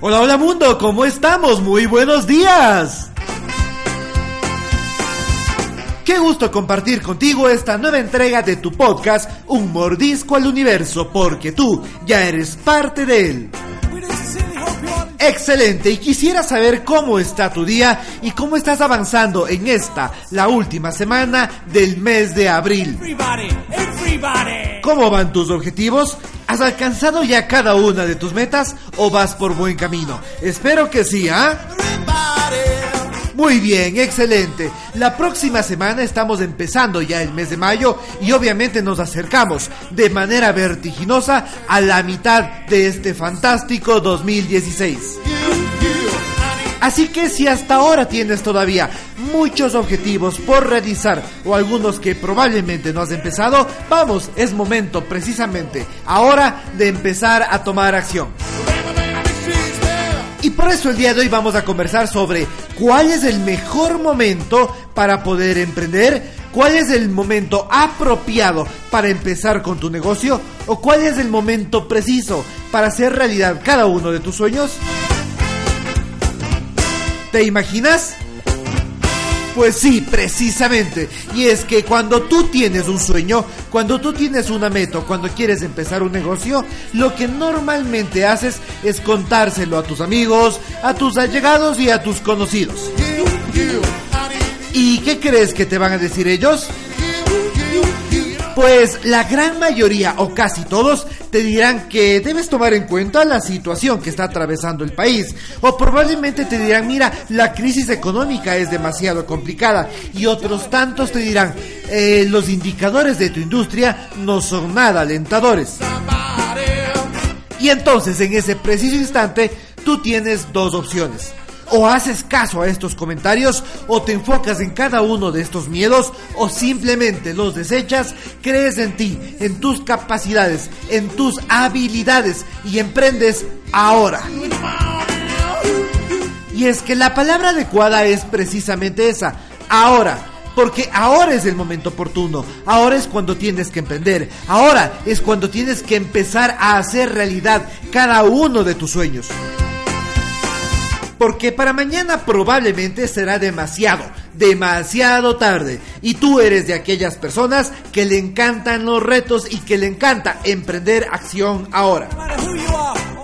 Hola, hola mundo, ¿cómo estamos? Muy buenos días. Qué gusto compartir contigo esta nueva entrega de tu podcast, Un mordisco al universo, porque tú ya eres parte de él. Excelente, y quisiera saber cómo está tu día y cómo estás avanzando en esta, la última semana del mes de abril. ¿Cómo van tus objetivos? ¿Has alcanzado ya cada una de tus metas o vas por buen camino? Espero que sí, ¿ah? Muy bien, excelente. La próxima semana estamos empezando ya el mes de mayo y obviamente nos acercamos de manera vertiginosa a la mitad de este fantástico 2016. Así que si hasta ahora tienes todavía muchos objetivos por realizar o algunos que probablemente no has empezado, vamos, es momento precisamente ahora de empezar a tomar acción. Y por eso el día de hoy vamos a conversar sobre cuál es el mejor momento para poder emprender, cuál es el momento apropiado para empezar con tu negocio o cuál es el momento preciso para hacer realidad cada uno de tus sueños. ¿Te imaginas? Pues sí, precisamente. Y es que cuando tú tienes un sueño, cuando tú tienes una meta, cuando quieres empezar un negocio, lo que normalmente haces es contárselo a tus amigos, a tus allegados y a tus conocidos. ¿Y qué crees que te van a decir ellos? Pues la gran mayoría o casi todos te dirán que debes tomar en cuenta la situación que está atravesando el país. O probablemente te dirán, mira, la crisis económica es demasiado complicada. Y otros tantos te dirán, "Eh, los indicadores de tu industria no son nada alentadores. Y entonces en ese preciso instante tú tienes dos opciones. O haces caso a estos comentarios, o te enfocas en cada uno de estos miedos, o simplemente los desechas, crees en ti, en tus capacidades, en tus habilidades y emprendes ahora. Y es que la palabra adecuada es precisamente esa, ahora. Porque ahora es el momento oportuno, ahora es cuando tienes que emprender, ahora es cuando tienes que empezar a hacer realidad cada uno de tus sueños. Porque para mañana probablemente será demasiado, demasiado tarde. Y tú eres de aquellas personas que le encantan los retos y que le encanta emprender acción ahora.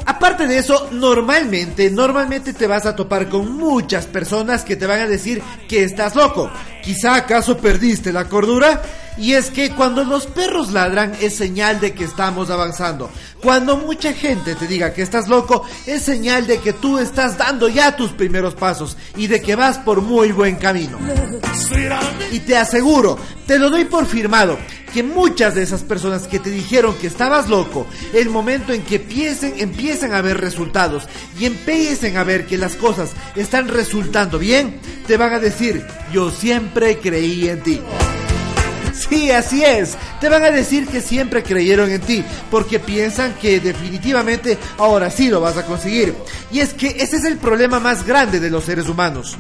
Aparte de eso, normalmente, normalmente te vas a topar con muchas personas que te van a decir que estás loco. Quizá acaso perdiste la cordura. Y es que cuando los perros ladran es señal de que estamos avanzando. Cuando mucha gente te diga que estás loco es señal de que tú estás dando ya tus primeros pasos y de que vas por muy buen camino. Y te aseguro, te lo doy por firmado, que muchas de esas personas que te dijeron que estabas loco, el momento en que empiecen, empiezan a ver resultados y empiecen a ver que las cosas están resultando bien, te van a decir, yo siempre creí en ti. Sí, así es. Te van a decir que siempre creyeron en ti, porque piensan que definitivamente ahora sí lo vas a conseguir. Y es que ese es el problema más grande de los seres humanos.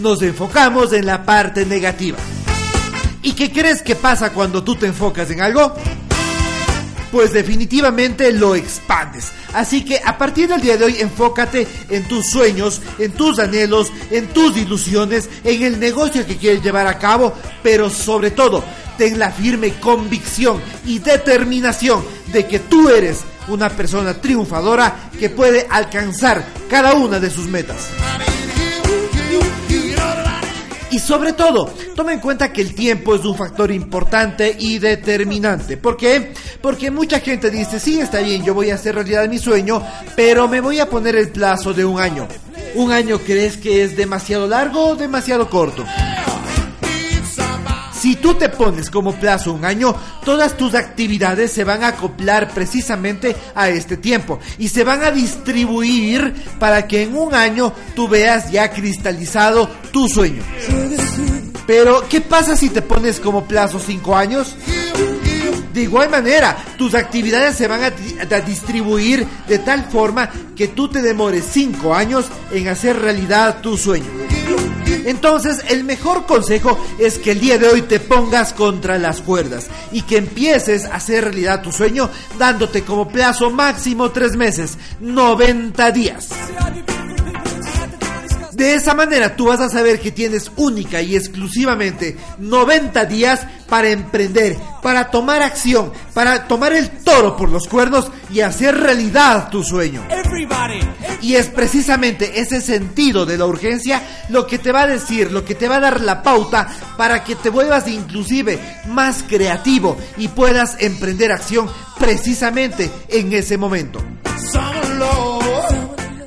Nos enfocamos en la parte negativa. ¿Y qué crees que pasa cuando tú te enfocas en algo? Pues definitivamente lo expandes. Así que a partir del día de hoy enfócate en tus sueños, en tus anhelos, en tus ilusiones, en el negocio que quieres llevar a cabo, pero sobre todo ten la firme convicción y determinación de que tú eres una persona triunfadora que puede alcanzar cada una de sus metas. Y sobre todo, toma en cuenta que el tiempo es un factor importante y determinante. ¿Por qué? Porque mucha gente dice, sí, está bien, yo voy a hacer realidad mi sueño, pero me voy a poner el plazo de un año. ¿Un año crees que es demasiado largo o demasiado corto? Si tú te pones como plazo un año, todas tus actividades se van a acoplar precisamente a este tiempo y se van a distribuir para que en un año tú veas ya cristalizado tu sueño. Pero, ¿qué pasa si te pones como plazo 5 años? De igual manera, tus actividades se van a, distribuir de tal forma que tú te demores 5 años en hacer realidad tu sueño. Entonces, el mejor consejo es que el día de hoy te pongas contra las cuerdas y que empieces a hacer realidad tu sueño dándote como plazo máximo 3 meses, 90 días. De esa manera tú vas a saber que tienes única y exclusivamente 90 días para emprender, para tomar acción, para tomar el toro por los cuernos y hacer realidad tu sueño. Y es precisamente ese sentido de la urgencia lo que te va a decir, lo que te va a dar la pauta para que te vuelvas inclusive más creativo y puedas emprender acción precisamente en ese momento.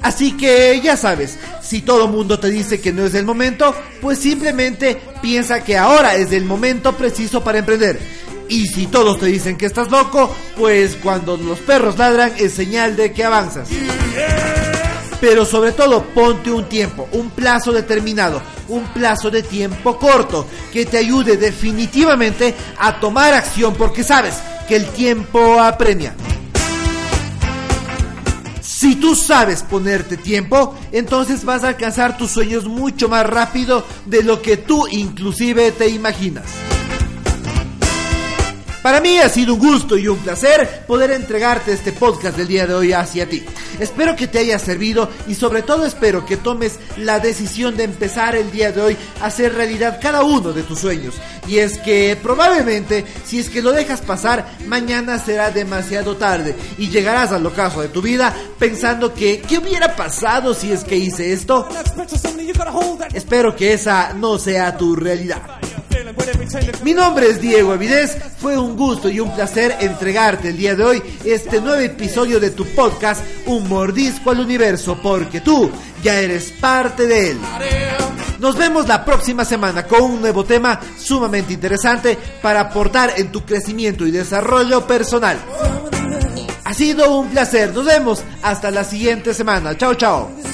Así que ya sabes, si todo mundo te dice que no es el momento, pues simplemente piensa que ahora es el momento preciso para emprender. Y si todos te dicen que estás loco, pues cuando los perros ladran es señal de que avanzas. Pero sobre todo ponte un tiempo, un plazo determinado, un plazo de tiempo corto que te ayude definitivamente a tomar acción porque sabes que el tiempo apremia. Si tú sabes ponerte tiempo, entonces vas a alcanzar tus sueños mucho más rápido de lo que tú inclusive te imaginas. Para mí ha sido un gusto y un placer poder entregarte este podcast del día de hoy hacia ti. Espero que te haya servido y sobre todo espero que tomes la decisión de empezar el día de hoy a hacer realidad cada uno de tus sueños. Y es que probablemente si es que lo dejas pasar, mañana será demasiado tarde y llegarás al ocaso de tu vida pensando que ¿qué hubiera pasado si es que hice esto? Espero que esa no sea tu realidad. Mi nombre es Diego Avidez, fue un gusto y un placer entregarte el día de hoy este nuevo episodio de tu podcast Un mordisco al universo, porque tú ya eres parte de él. Nos vemos la próxima semana con un nuevo tema sumamente interesante para aportar en tu crecimiento y desarrollo personal. Ha sido un placer, nos vemos hasta la siguiente semana. Chao, chao.